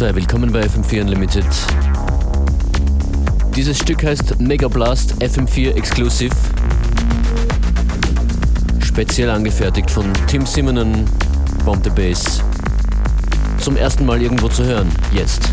112, willkommen bei FM4 Unlimited. Dieses Stück heißt Mega Blast FM4 Exclusive. Speziell angefertigt von Tim Simonen, Bomb the Bass. Zum ersten Mal irgendwo zu hören, jetzt.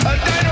Stay turn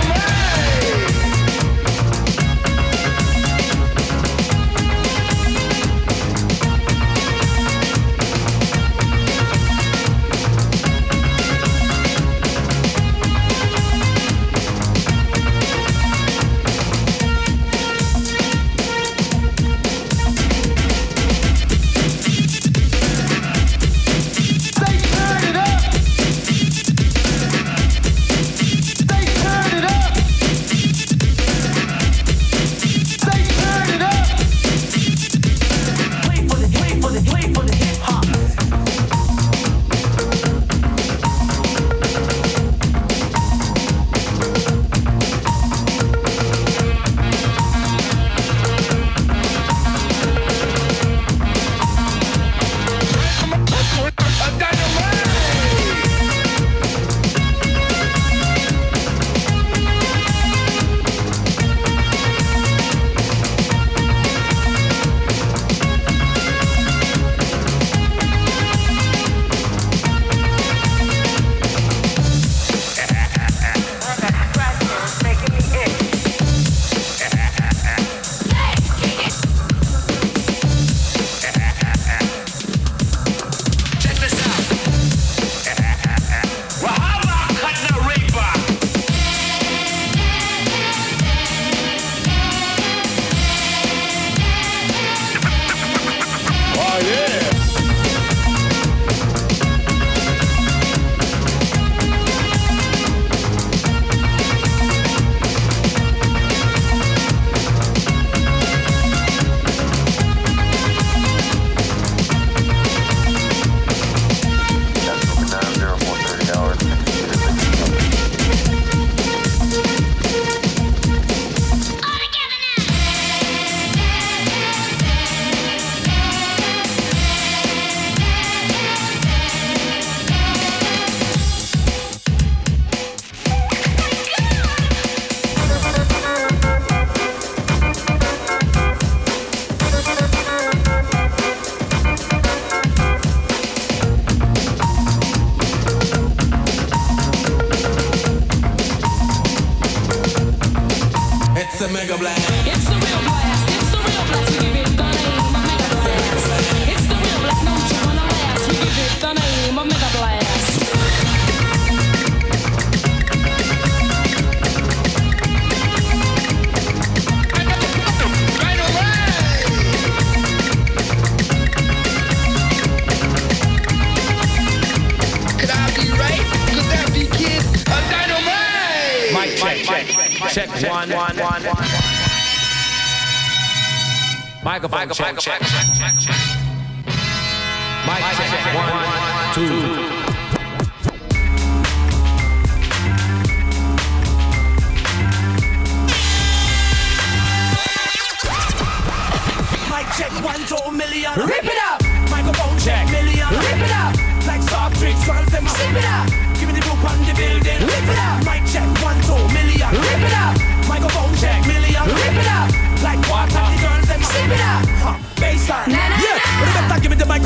two. Mic check, one, million. Rip it up. Microphone check, million. Rip it up. Like soft drinks, girls them Sip it up. Give me the group on the building. Rip it up.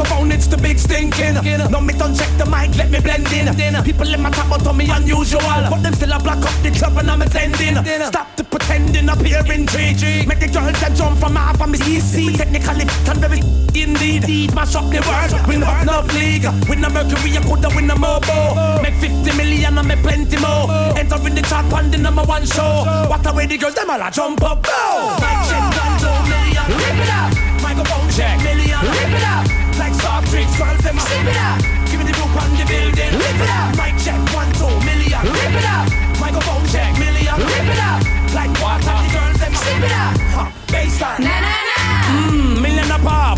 Microphone, it's the big stinking. No, me don't check the mic, let me blend in. People in my top on me unusual. But them still a block up the club and I'm attending. Stop the pretending up here in tree. Make the girls that jump from half of me easy. Technically, and very indeed. Mash up the world, win up no league. Win a Mercury, I coulda win a Mobo. Make 50 million and make plenty more. Enter in the chart on the number one show. What a way the girls, them all a jump up. Go! Mic check, one, two million. Rip it up. Microphone check, million. Rip it up. Drinks, girls, them Sip it up. Give me the group on the building. Rip it up. Mic check, one, two million. Rip it up. Microphone check, million. Rip it up. Like water, the girls, them Sip it up. Huh, baseline. Na na na.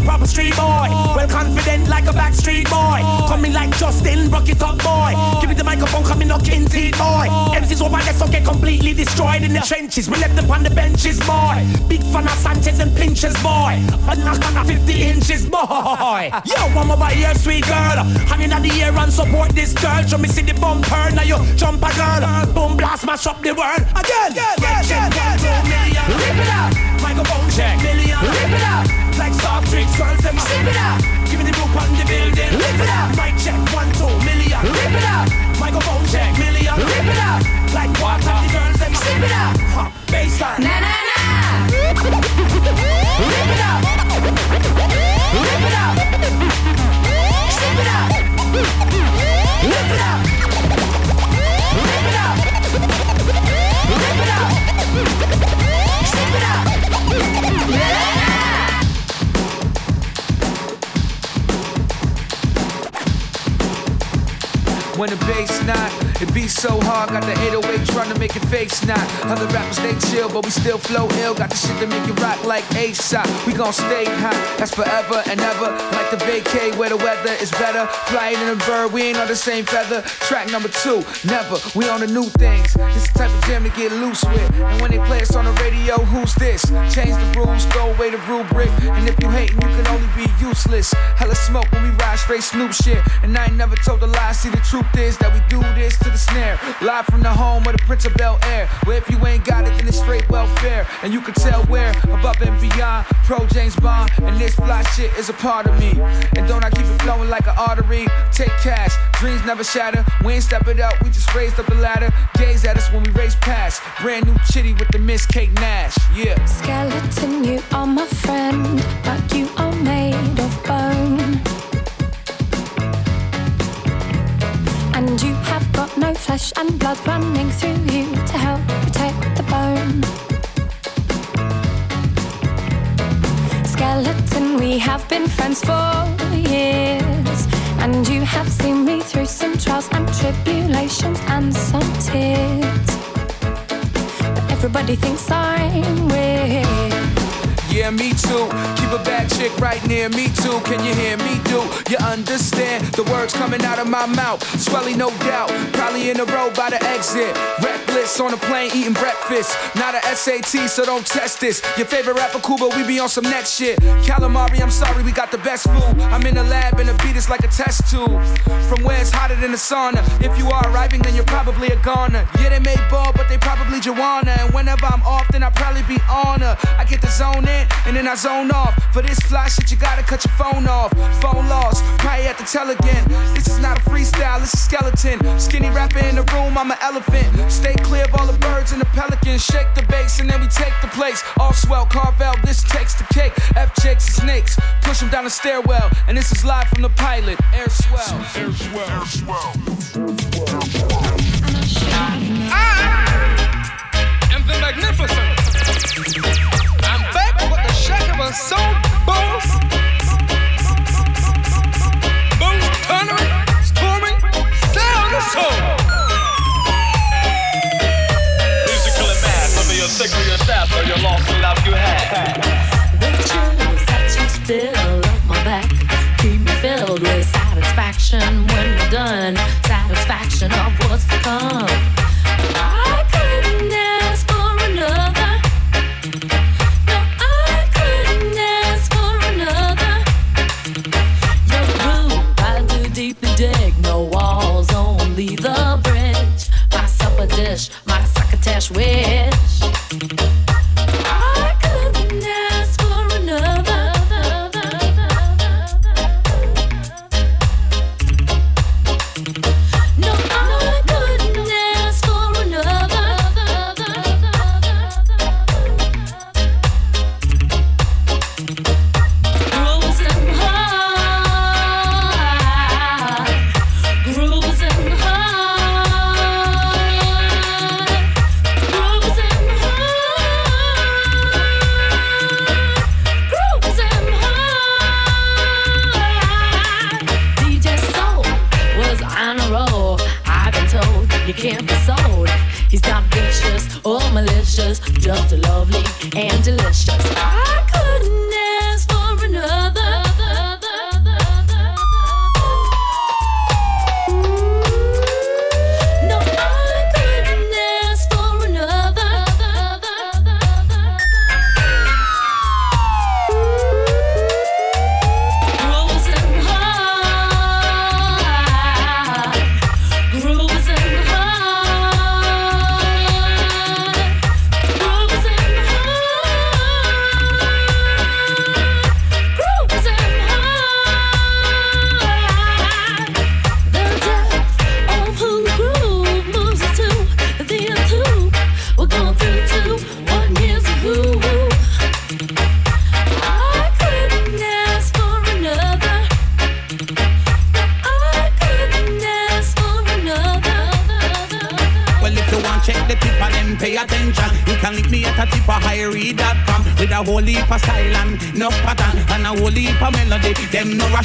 Proper street boy. Well confident like a backstreet boy. Coming like Justin, rock it up boy. Give me the microphone, coming king teeth boy. MCs over there so get completely destroyed in the trenches. We left them on the benches boy. Big fan of Sanchez and Pinches boy. A knock on a 50 inches boy. Yo, I'm over here, sweet girl. Hanging on the air and support this girl. Show me see the bumper, now you jump a girl. Boom blast, mash up the world again. Mic check, one, two million. Rip it up. Microphone check, million. So hard. Got the 808 trying to make your face knock. Other rappers they chill, but we still flow ill. Got the shit to make you rock like ASAP. We gon' stay hot, that's forever and ever. Like the vacay where the weather is better. Flying in a bird, we ain't on the same feather. Track number two, never. We on the new things. This the type of jam to get loose with. And when they play us on the radio, who's this? Change the rules, throw away the rubric. And if you hating, you can only be useless. Hella smoke when we ride straight Snoop shit. And I ain't never told a lie. See, the truth is that we do this to the snare. Live from the home of the Prince of Bel Air. Where if you ain't got it, then it's straight welfare. And you can tell where above and beyond. Pro James Bond. And this fly shit is a part of me. And don't I keep it flowing like an artery? Take cash, dreams never shatter. We ain't step it up, we just raised up the ladder. Gaze at us when we race past. Brand new chitty with the Miss Kate Nash. Yeah. Skeleton, you are my friend, but you are made of And you have got no flesh and blood running through you to help protect the bone. Skeleton, we have been friends for years. And you have seen me through some trials and tribulations and some tears. But everybody thinks I'm weird. Yeah, me too. Keep a bad chick right near me too. Can you hear me? Do you understand the words coming out of my mouth? Swelly, no doubt. Probably in a row by the exit. Reckless on a plane eating breakfast. Not a SAT, so don't test this. Your favorite rapper, Cuba, we be on some next shit. Calamari, I'm sorry, we got the best food. I'm in the lab and the beat is like a test tube. From where it's hotter than the sauna. If you are arriving, then you're probably a goner. Yeah, they made ball, but they probably Joanna. And whenever I'm off, then I probably be on her. I get the zone in, and then I zone off. For this fly shit, you gotta cut your phone off. Phone lost, probably have to tell again. This is not a freestyle, it's a skeleton. Skinny rapper in the room, I'm an elephant. Stay clear of all the birds and the pelicans. Shake the bass, and then we take the place. All swell, carve out, this takes the cake. F jakes and snakes, push them down the stairwell. And this is live from the pilot, air swell. Air swell. Air Swell. Ah! I am the magnificent so boss. Sound. Musical and sick or your lost love you had. The that you spill my back keep me filled with satisfaction when done. Satisfaction of what's to come. I succotash wish.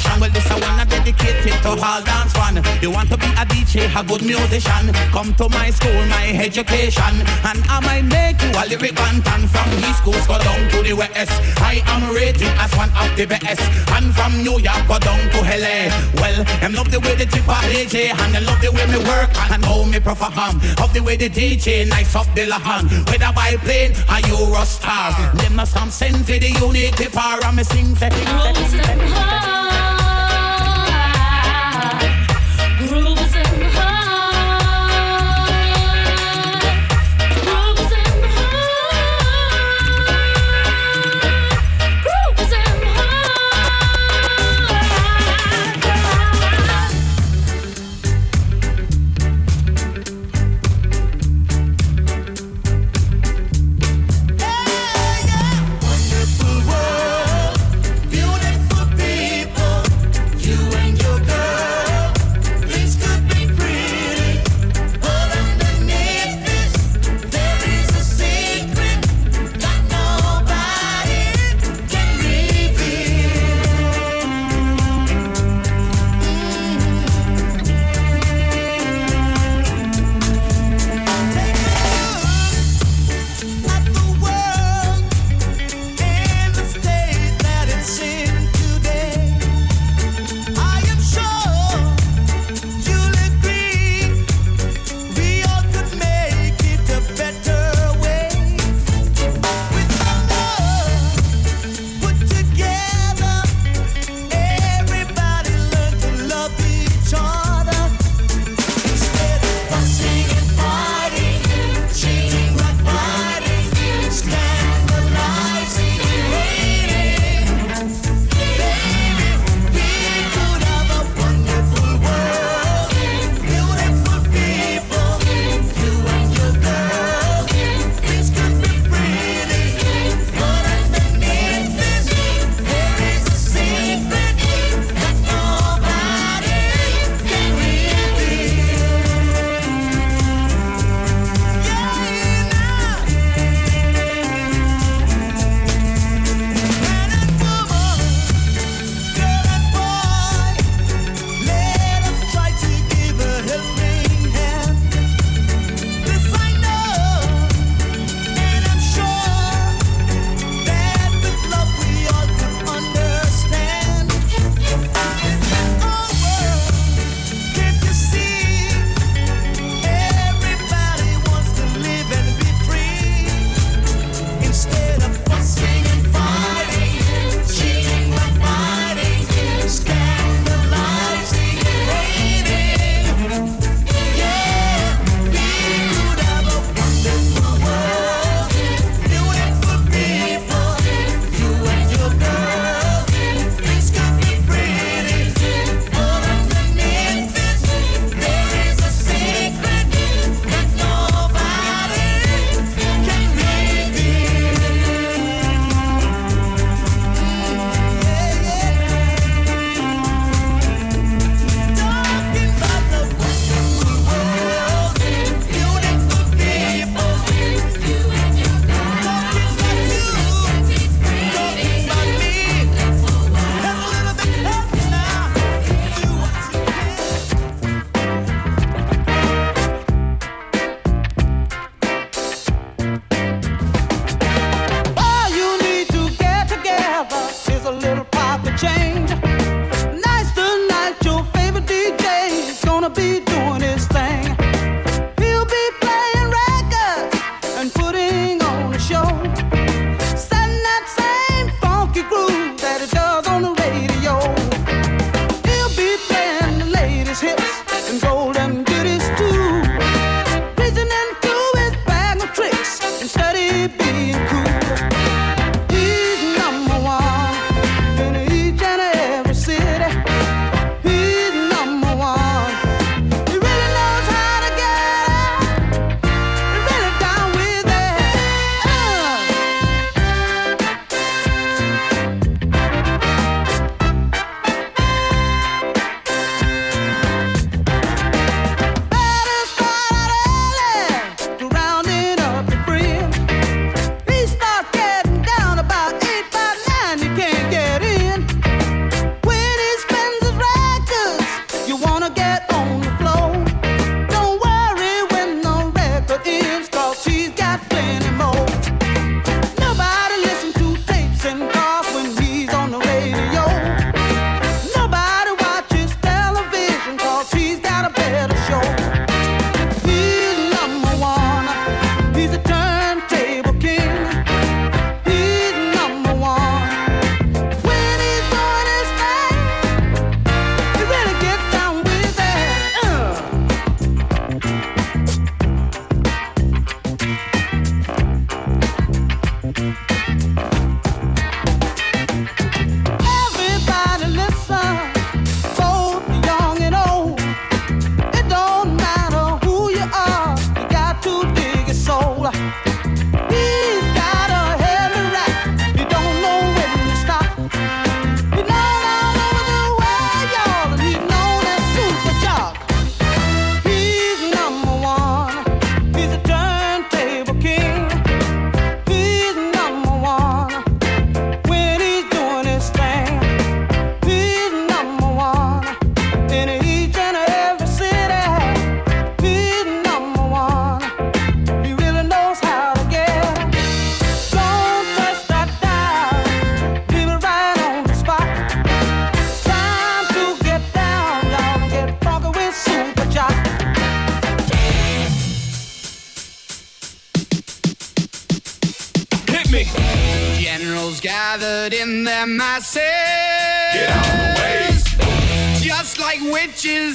A one dedicated to dedicate it to all dance fun. You want to be a DJ, a good musician. Come to my school, my education. And I might make you a lyric and from East Coast go down to the West. I am rated as one of the best. And from New York go down to LA. Well, them love the way the trip DJ and they love the way me work and how me perform. Of the way the DJ nice up the lahan. Whether by plane or Eurostar. Them not some sense for the unique people. And me sing, sing, sing, sing, sing, sing, sing. beautiful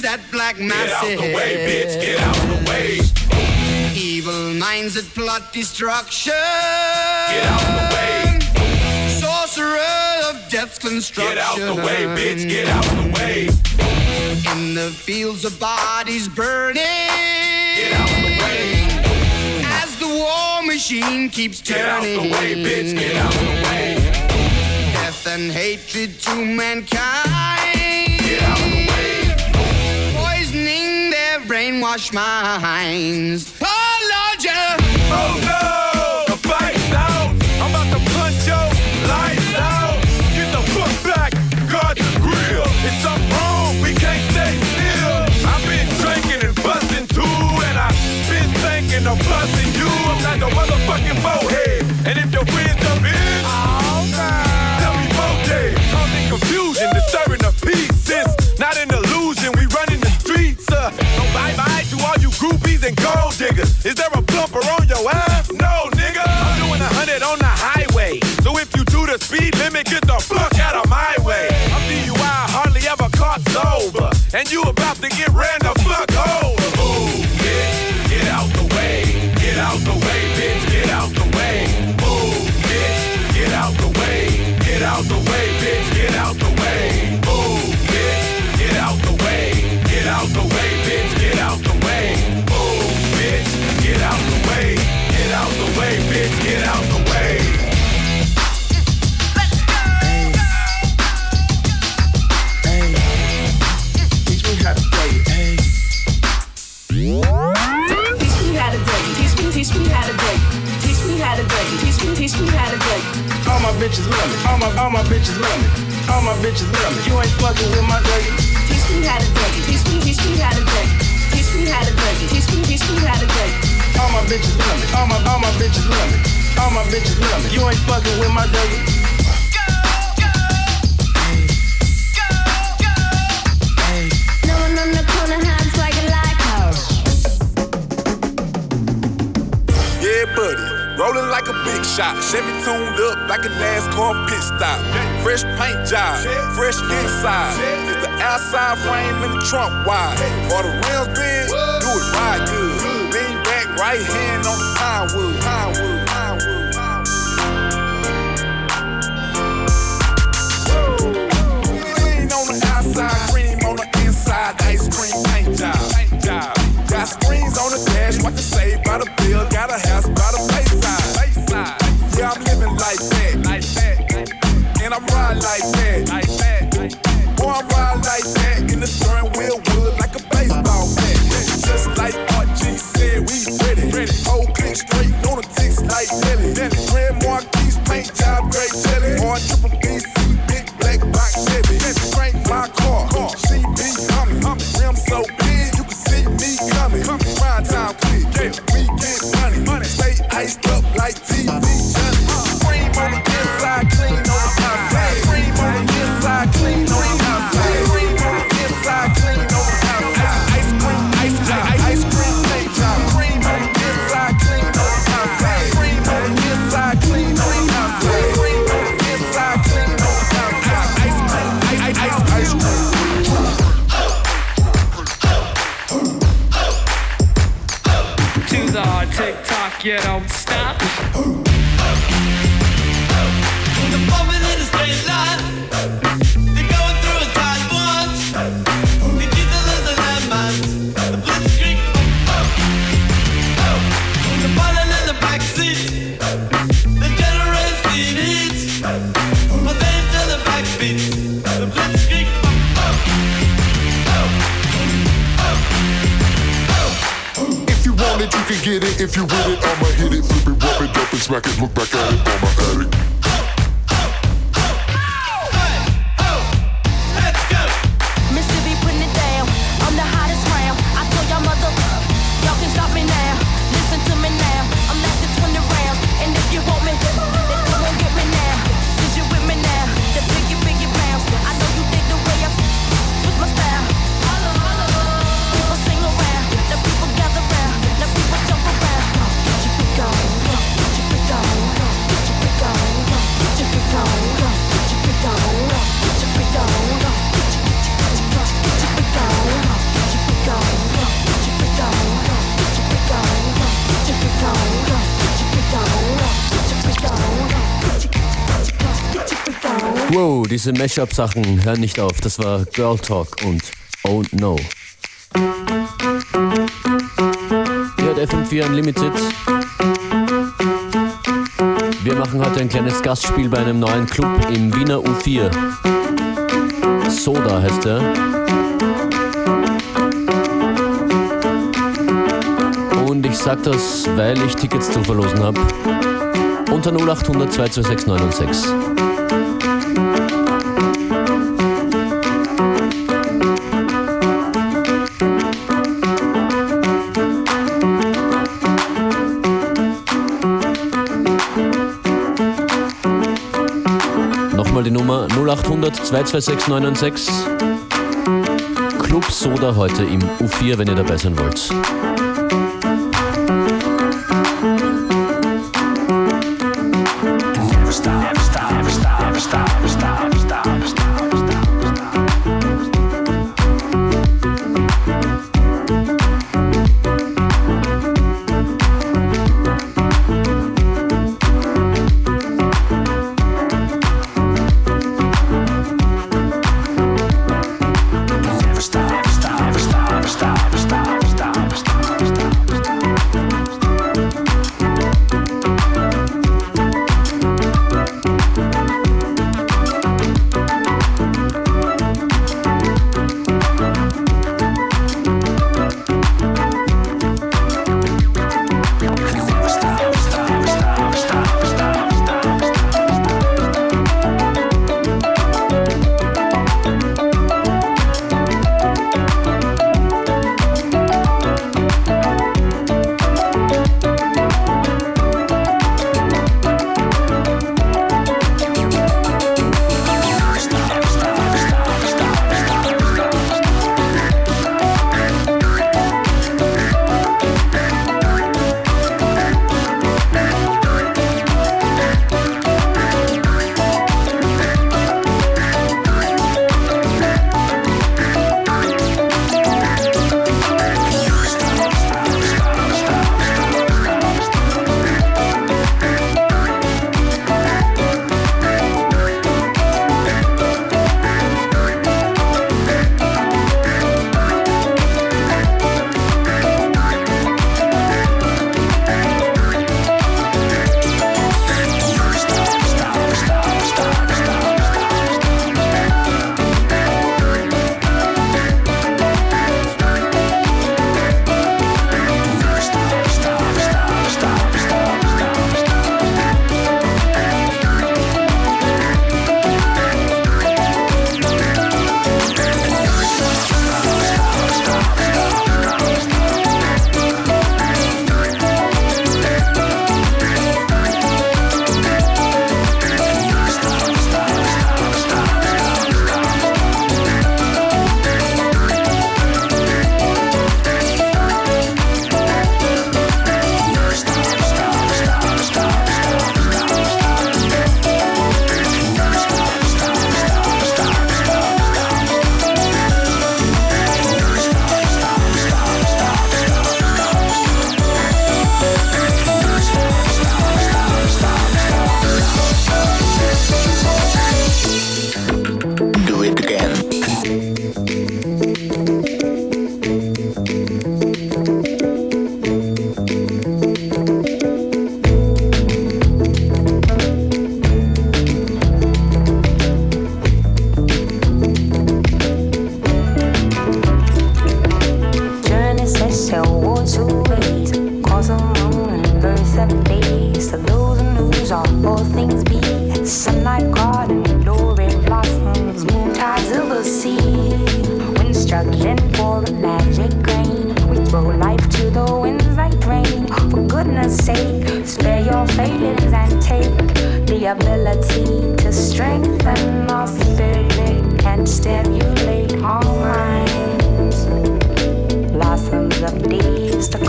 witches at black masses. Get out the way, bitch. Get out the way. Evil minds that plot destruction. Get out the way. Sorcerer of death's construction. Get out the way, bitch. Get out the way. In the fields of bodies burning. Get out the way. As the war machine keeps turning. Get out the way, bitch. Get out the way. Death and hatred to mankind. Their brainwashed minds. Oh, Lord, yeah. Oh no, and gold diggers. Is there a bumper on your ass? No, nigga. I'm doing a hundred on the highway. So if you do the speed limit, get the fuck out of my way. I'm DUI, hardly ever caught sober. And you about to get ran the fuck over. Move, bitch, get out the way. Get out the way, bitch, get out the way. Move, bitch, get out the way. Get out the way, bitch, get out the way. Bitches love me. All my all my bitches love me. All my bitches love me. You ain't fucking with my lady. Teach me how to date. Teach me, teach me how to date. Teach me how to date. Teach me, teach me how to date. All my bitches love me. All my all my bitches love me. All my bitches love me. You ain't fucking with my lady. Rolling like a big shot. Chevy tuned up like a NASCAR pit stop. Fresh paint job, fresh inside. Is the outside frame in the trunk wide? Or the rims big? Do it right good. Lean back, right hand on the. Pine wood, Like that. Like that. Boy, I'm riding like that. In the steering wheel wood like a baseball bat. Just like RG said, we ready. ready. Whole click straight on the ticks like Nelly. Grand Marquis paint job, great jelly. Or triple If you with it, I'ma hit it, flip it, rub it up and smack it. Look back at it, I'ma at it. Diese Mashup-Sachen hören nicht auf. Das war Girl Talk und Oh No. Hier hat FM4 Unlimited. Wir machen heute ein kleines Gastspiel bei einem neuen Club im Wiener U4. Soda heißt er. Und ich sag das, weil ich Tickets zu verlosen habe. Unter 0800 226 906. 0800 226 996. Club Soda heute im U4, wenn ihr dabei sein wollt.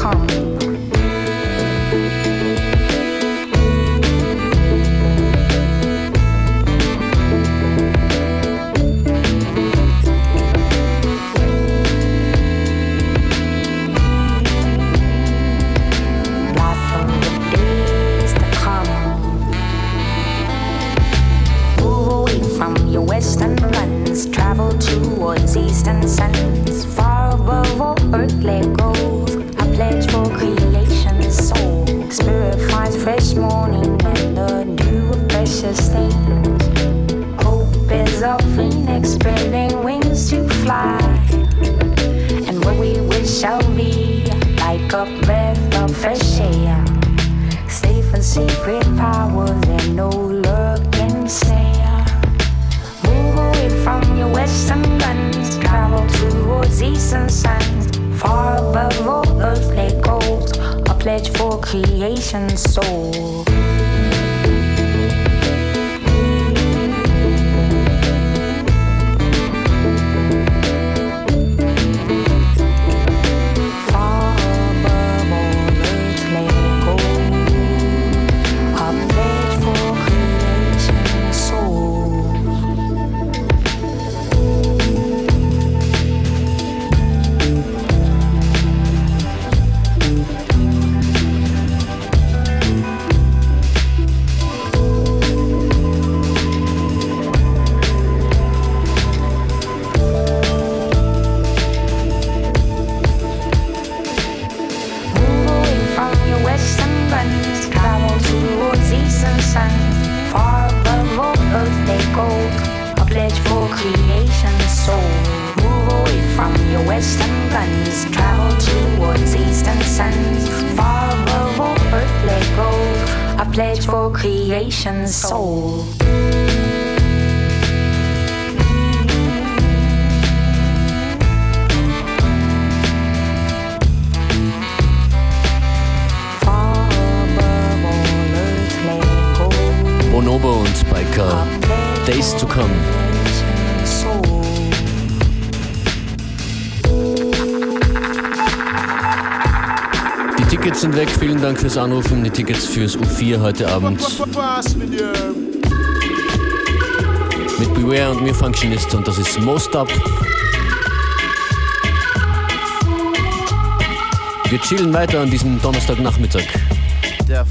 From a breath of fresh air. Safe and secret powers that no can snare. Move away from your western guns, travel towards eastern suns. Far above all earthly goals, a pledge for creation's soul. Fürs Anrufen. Die Tickets fürs U4 heute Abend. Mit Beware und mir Functionist und das ist Most Up. Wir chillen weiter an diesem Donnerstagnachmittag. Deaf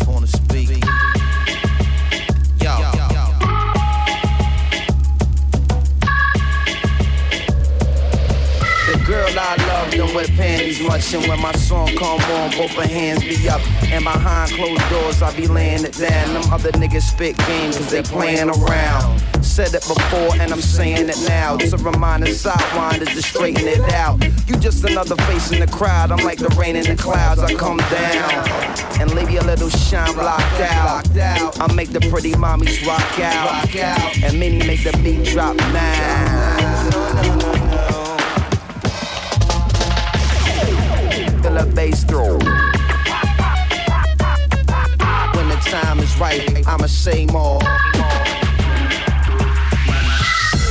love don't wear panties much, when my song come on, both her hands be up. And behind closed doors, I be laying it down. Them other niggas spit game cause they playing around. Said it before and I'm saying it now. It's a reminder, sidewinders to straighten it out. You just another face in the crowd. I'm like the rain in the clouds. I come down and leave your little shine blocked out. I make the pretty mommies rock out, and many make the beat drop now. The bass through. When the time is right, I'ma say more.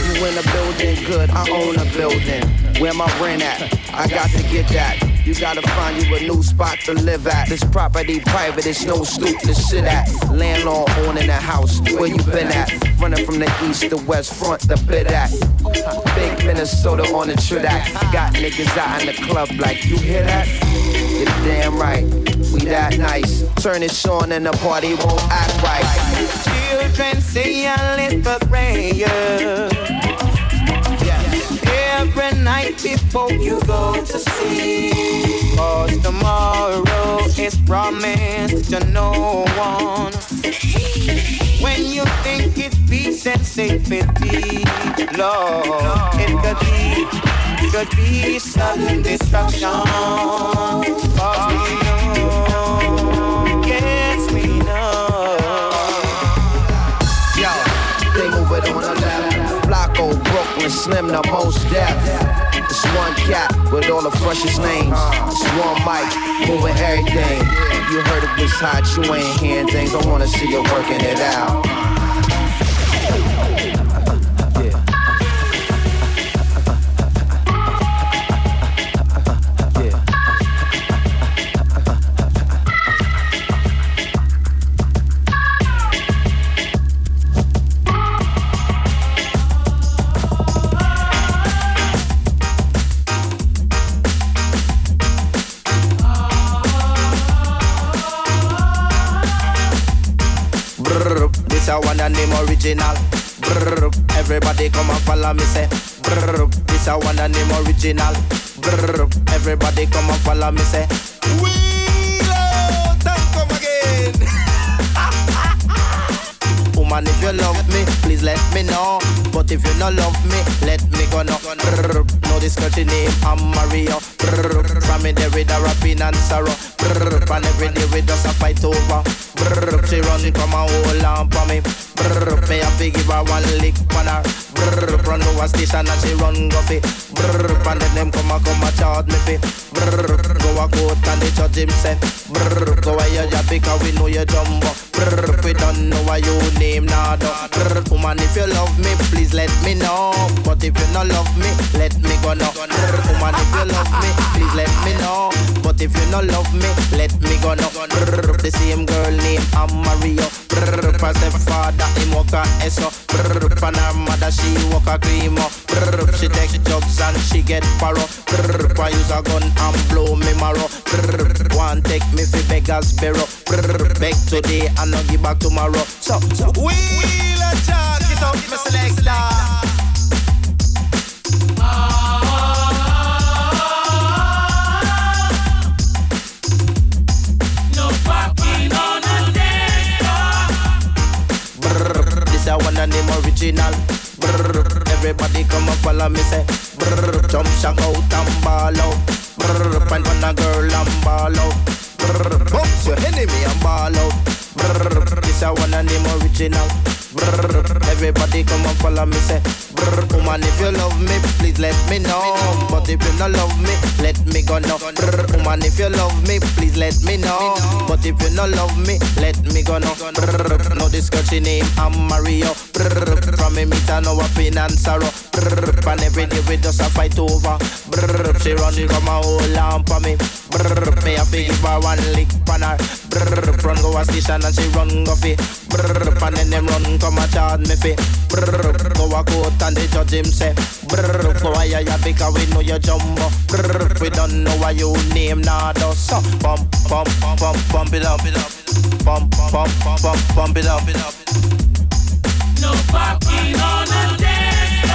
You in a building, good, I own a building. Where my rent at? I got to get that. You gotta find you a new spot to live at. This property private, it's no stoop to sit at. Landlord owning the house, where you been at? Running from the east to west front, the bit at. Big Minnesota on the track. Got niggas out in the club like, you hear that? You're damn right, we that nice. Turn it on and the party won't act right. Children say a little prayer every night before you go to sleep. Cause tomorrow is promised to no one. When you think it's peace and safety, Lord, it could be, could be sudden destruction. Cause we know, Slim, the most deaf. It's one cat with all the freshest names. It's one mic, moving everything. You heard it this hot, you ain't hearing things. I wanna see you working it out. Original. Brrr, everybody come and follow me say. Brrr, this a one and name original. Brrr, everybody come and follow me say. Woman, if you love me, please let me know. But if you not love me, let me go no. Brr, this country name, I'm Mario. From me there with a rapping and sorrow. Brr, and every day we just a fight over. Brr, she run come and hold on me. Brr, me a fi give her one lick on her. Brr, run over station and she run go fi. And then them come a come a charge me fi. Brr, go a court and the judge him say. Brr, go a your because we know you jumbo. Brr, we don't know why you name nada. Brr, woman if you love me, please let me know. But if you not love me, let me go now. Brr, woman if you love me, please let me know. But if you not love me, let me go now. Brr, the same girl named I'm Brr, for the father him walk a eso. Brr, for her mother she walk a creamo. Brr, she take drugs and she get paro. Brr, for use a gun and blow me marrow. Brr, one take me fi beggars bureau. Brr, beg today and not give back tomorrow. So, so Wheel and talk it up, my selector. No and original. Brr, everybody come up follow me say. Brr, jump shout out and ball out. Brr, find one a girl and ball out. Bounce your enemy and ball out. This a one and name original. Everybody come up follow me say. Brr, woman if you love me, please let me know. But if you not love me, let me go now. Brr, woman if you love me, please let me know. But if you not love me, let me go now. Brr, no discussion name, I'm Mario. Brr, from me meet I know a pain and sorrow. Brr, and every day we just a fight over. Brr, she run come a hold on for me. Brr, me a give her one lick on her. Brr, run go a station and she run go fi. Brr, and then them run come a charge me fi. Brr, go a court and the judge him say. Brr, go a ya ya because we know you jumbo. Brr, we don't know why you name nada. So bump, bump, bump, bump it up. Bump, bump, bump, bump it up. No parking on the dance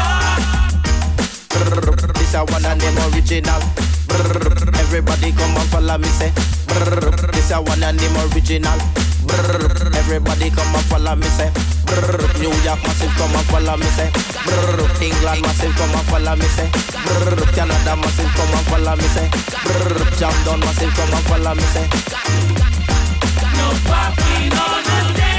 Brr, This a one and them original. Everybody come and follow me say. Brr, This a one and them original. Brr, Everybody come and follow me say. Brr, New York massive come and follow me say. Brr, England massive come and follow me say. Brr, Canada massive come and follow me say. Brr, Jam down massive come and follow me say. No parking on the No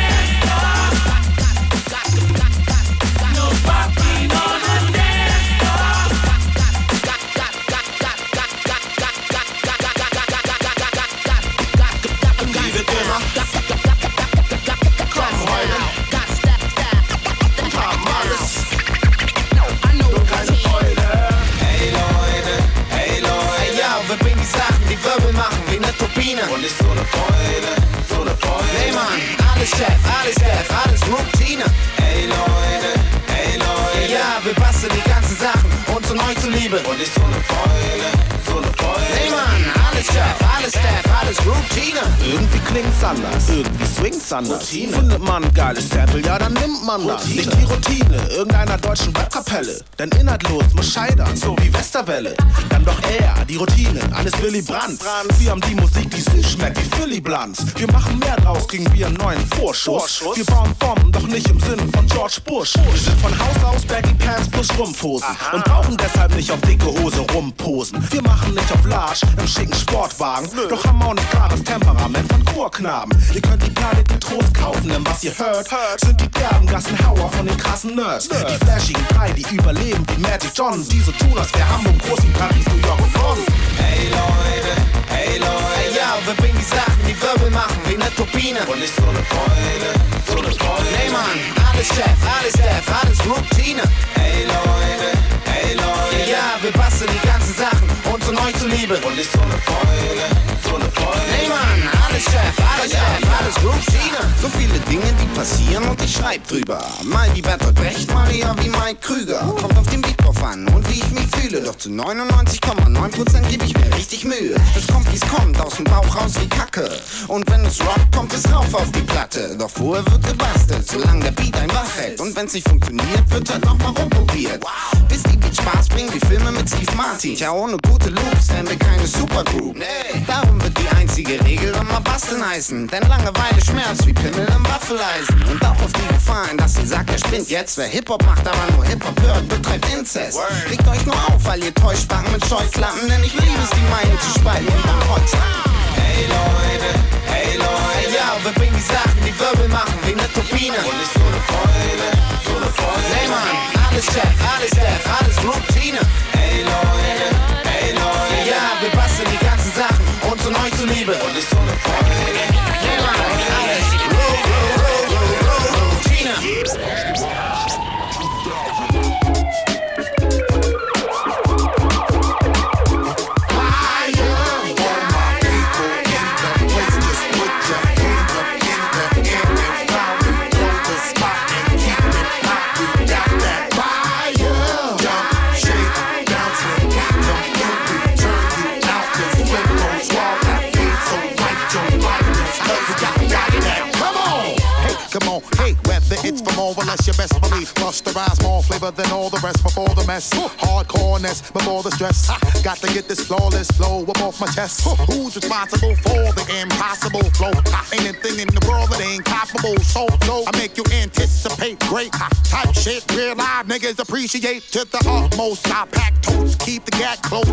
Chef, alles Def, alles Routine. Hey Leute, hey Leute. Ja, wir basteln die ganzen Sachen, uns zu neu zu lieben. Und ist so eine Freude, so eine Freude. Hey Mann, alles Chef, alles Def, alles Routine. Irgendwie klingt's anders, irgendwie swingt's anders. Findet man ein geiles Sample, ja dann nimmt man das. Nicht die Routine irgendeiner deutschen Webkapelle. Denn inhaltlos muss scheitern, so wie Westerwelle. Dann doch eher die Routine eines Willy Brandt. Wir haben die Musik, die süß schmeckt wie Philly Blunts. Wir machen mehr draus, kriegen wir einen neuen Vorschuss. Wir bauen Bomben, doch nicht im Sinne von George Bush. Wir sind von Haus aus Baggy Pants plus Rumpfhosen und brauchen deshalb nicht auf dicke Hose rumposen. Wir machen nicht auf Large im schicken Sportwagen, doch haben auch nicht klares Temperament von Chorknaben. Ihr könnt die Planet mit Trost kaufen, denn was ihr hört, sind die derben Gassenhauer von den krassen Nerds. Die flashigen drei, die überleben wie Magic Johnson, die so tun, als wär Hamburg groß wie Paris, New York und Bonn. Hey Leute, hey Leute. Hey, ja, wir bringen die Sachen, die Wirbel machen wie eine Turbine. Und ist so eine Freude, so eine Freude. Hey Mann, alles Chef, alles Def, alles Routine. Hey Leute, hey Leute. Ja, wir basteln die ganzen Sachen, so neu zu lieben. Und ist so eine Freude, so eine Freude. Hey Mann, alles Chef, alles Def, alles Routine. So viele Dinge, die passieren und ich schreib drüber. Mal wie Bertolt Brecht, eher wie Mike Krüger. Kommt auf den Beat drauf an und wie ich mich fühle. Doch zu 99,9% gebe ich mir richtig Mühe. Es kommt, wie's kommt, aus dem Bauch raus wie Kacke. Und wenn es rockt, kommt es rauf auf die Platte. Doch vorher wird gebastelt, solange der Beat ein wach hält. Und wenn's nicht funktioniert, wird halt nochmal rumprobiert. Bis die Beat Spaß bringen wie Filme mit Steve Martin. Tja, ohne gute Loops wären wir keine Supergroup. Nee. Darum wird die einzige Regel immer basteln heißen. Denn Langeweile schmerzt wie Pimmel im Waffeleisen. Und auch auf die Gefahren, dass sie sagt, er spinnt jetzt. Wer Hip-Hop macht, aber nur Hip-Hop hört, betreibt Inzest. Regt euch nur auf, weil ihr Täuschbacken mit Scheuklappen. Denn ich liebe es, die Meinung zu spalten und dann Kreuz. Hey Leute, hey Leute, hey, ja, wir bringen die Sachen, die Wirbel machen, wie eine Turbine. Und ist so eine Freude, so eine Freude. Nee, Mann, alles Chef, alles Dev, alles Routine. Hey hey Leute, Ja, wir basteln die ganzen Sachen um und zu euch zuliebe. und so eine Freude. Than mess. Hardcoreness before the stress. Got to get this flawless flow up off my chest. Who's responsible for the impossible flow? Ain't a thing in the world that ain't comparable. So, so I make you anticipate great type shit. Real live niggas appreciate to the utmost. I pack totes, keep the gat close.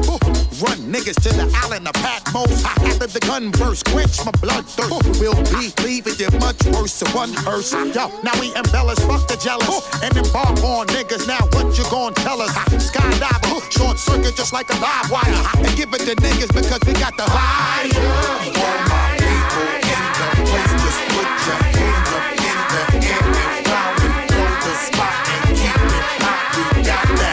Run niggas to the island of Patmos. After the gun burst, quench my blood thirst. We'll be leaving you much worse than one hearse. Yo, now we embellish, fuck the jealous. And embark on niggas. Now what you gon' tell us? Skydiver, short circuit just like a live wire. And give it to niggas because we got the fire. All my people in the place, just put your hands up in the air and round and the spot and keep it hot. We got that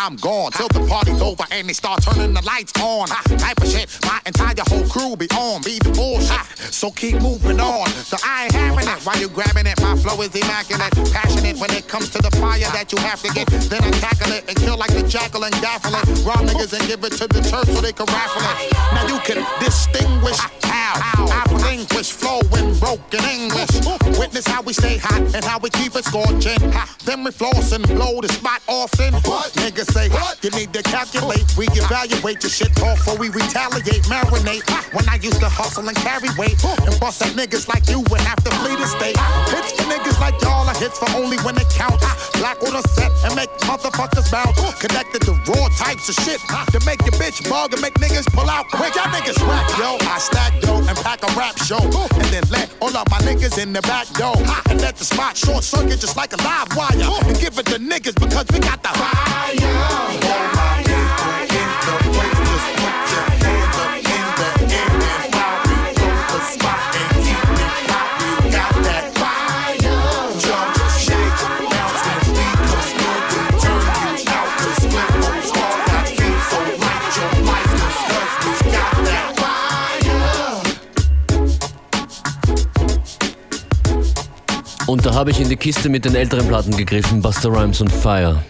I'm gone, till the party's over and they start turning the lights on. Type of shit, my entire whole crew be on, be the bullshit. So keep moving on. So I ain't having it while you grabbing it. My flow is immaculate, passionate when it comes to the fire that you have to get. Then I tackle it and kill like the jackal and gaffle it. Raw niggas and give it to the church so they can raffle it. Now you can distinguish how I relinquish flow in broken English. Witness how we stay hot and how we keep it scorching. Then we floss and blow the spot often. Niggas say you need to calculate. We evaluate your shit before we retaliate, marinate. When I used to hustle and carry weight and bust at niggas like you would have to flee the state. Hits for niggas like y'all are hits for only when it counts. Black on a set and make motherfuckers bounce. Connected to raw types of shit to make your bitch bug and make niggas pull out quick. Y'all niggas rap, yo. I stack dough and pack a rap show. And then let all of my niggas in the back door. And let the spot short circuit just like a live wire. And give it to niggas because we got the fire. All Und da habe ich in die Kiste mit den älteren Platten gegriffen, Buster Rhymes und Fire.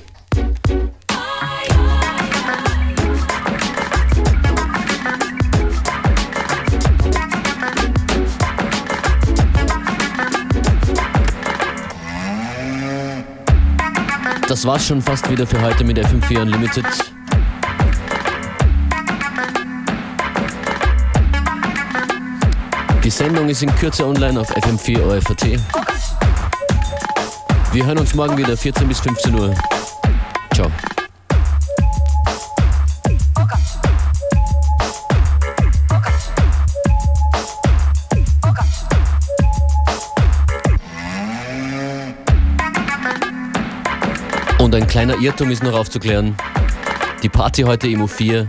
Das war's schon fast wieder für heute mit FM4 Unlimited. Die Sendung ist in Kürze online auf FM4 OFAT. Wir hören uns morgen wieder 14 bis 15 Uhr. Ciao. Und ein kleiner Irrtum ist noch aufzuklären. Die Party heute Emo 4,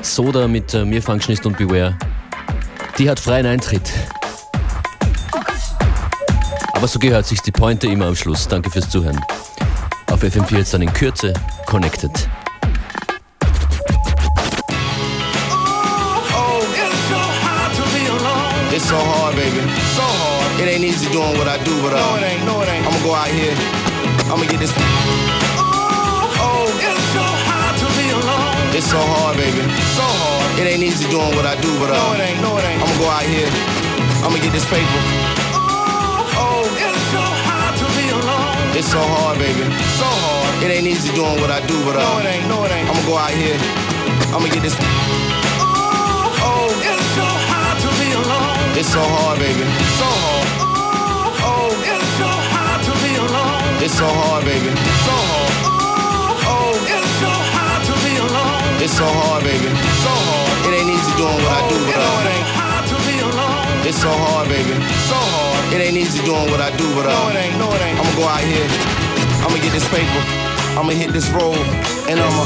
Soda mit äh, Mir Functionist und Beware, die hat freien Eintritt. Aber so gehört sich die Pointe immer am Schluss. Danke fürs Zuhören. Auf FM4 jetzt dann in Kürze Connected. It's so hard, baby. So hard. It ain't easy doing what I do, but uh, no, it ain't. No, it ain't. I'ma go out here. I'ma get this. Oh, it's so hard to be alone. It's It's so hard, baby. So hard. It ain't easy doing what I do, but uh, No, it ain't. No, it ain't. I'ma go out here. I'ma get this paper. It's so hard, baby. So hard. It ain't easy doing what I do, but uh, No, it ain't. No, it ain't. I'ma go out here. I'ma get this. Oh, it's so hard to be alone. It's so hard, baby. So hard. Oh, it's so hard to be alone. It's so hard, baby. So hard. Oh, it's so hard to be alone. It's so hard, baby. So hard. It ain't easy doing what I do, but You know it uh, ain't hard to be alone. it's so hard, baby. So hard. It ain't easy doing what I do, but uh, No, it ain't. No, it ain't. I'ma go out here. I'ma get this paper. I'ma hit this road, and I'ma,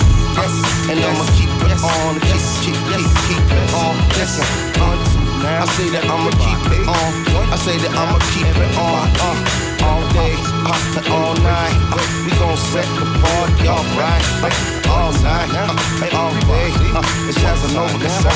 and I'ma keep it on, keep, keep, keep, keep it on. Listen, uh, I say that I'ma keep it on. I say that I'ma keep it on. Uh, all day, uh, all night. Set the party off right. All night, all day. It's Casanova, it's fun.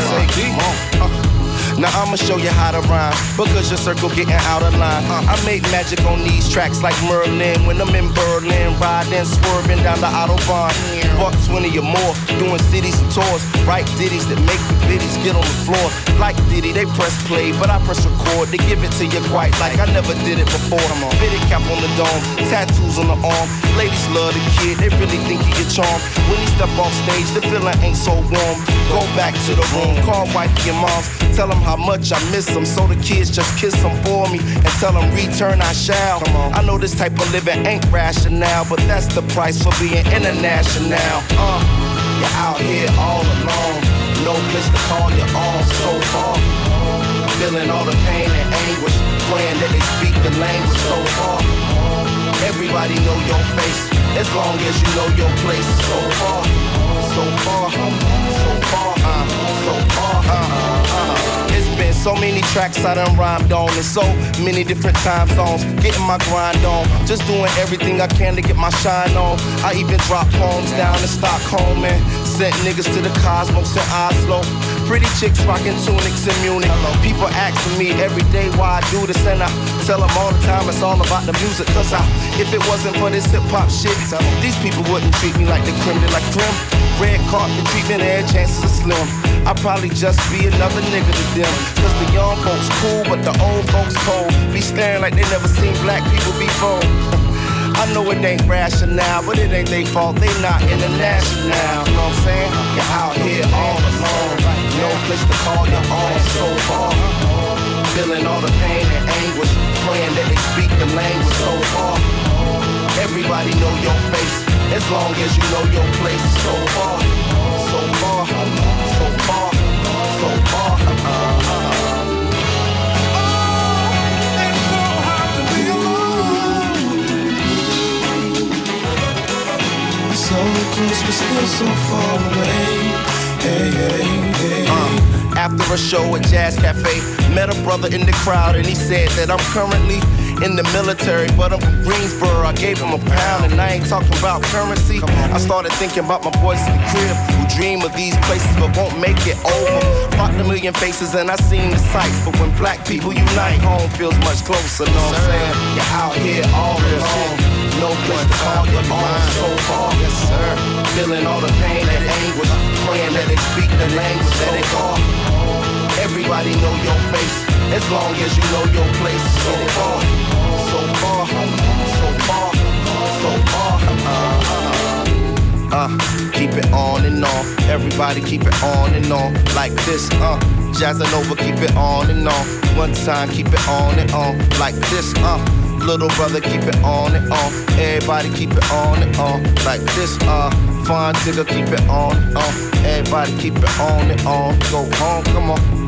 Say, come on. Uh, now I'ma show you how to rhyme because your circle getting out of line. Uh, I make magic on these tracks like Merlin when I'm in Berlin, riding, swerving down the autobahn. Buck 20 or more, doing cities and tours. Write ditties that make the biddies get on the floor. Like Diddy, they press play, but I press record. They give it to you quite like I never did it before. I'm on Fitted cap on the dome, tattoos on the arm. Ladies love the kid, they really think he a charm. When he step off stage, the feeling ain't so warm. Go back to the room, call wifey and moms, tell them how much I miss them. So the kids just kiss them for me and tell them return I shall. I know this type of living ain't rational, but that's the price for being international. Uh, you're out here all alone, no place to call your own so far. Feeling all the pain and anguish, praying that they speak the language so far. Everybody know your face, as long as you know your place. So far, so far, so far, uh, so far, uh, uh. Been so many tracks I done rhymed on, and so many different time zones. Getting my grind on, just doing everything I can to get my shine on. I even dropped poems down in Stockholm and sent niggas to the cosmos in Oslo. Pretty chicks rocking tunics in Munich. People asking me every day why I do this, and I tell them all the time it's all about the music. Cause I, if it wasn't for this hip hop shit, these people wouldn't treat me like the criminal, like Krim. Red carpet treatment, air chances are slim. Probably just be another nigga to them. Cause the young folks cool, but the old folks cold. Be staring like they never seen black people before. I know it ain't rational, but it ain't their fault. They not international. You know what I'm saying? You're out here all alone. No place to call your own so far. Feeling all the pain and anguish. Praying that they speak the language so far. Everybody know your face. As long as you know your place. So far. So far. So far. Uh, after a show at Jazz Cafe, met a brother in the crowd and he said that I'm currently in the military, but I'm from Greensboro. I gave him a pound and I ain't talking about currency. I started thinking about my boys in the crib dream of these places but won't make it over. Rocked a million faces and I seen the sights, but when black people unite, home feels much closer. Know what I'm saying? You're out here all alone. No place to call your own so far. Yes, sir. Feeling all the pain and anguish. Praying that they speak the language that they call. Everybody know your face. As long as you know your place. So far, so far, so far, so far. Uh, uh, keep it on and on. Everybody keep it on and on. Like this, uh. Jazzing over, keep it on and on. One time, keep it on and on. Like this, uh. Little brother, keep it on and on. Everybody keep it on and on. Like this, uh. Fine nigga, keep it on and on. Everybody keep it on and on. Go home, come on.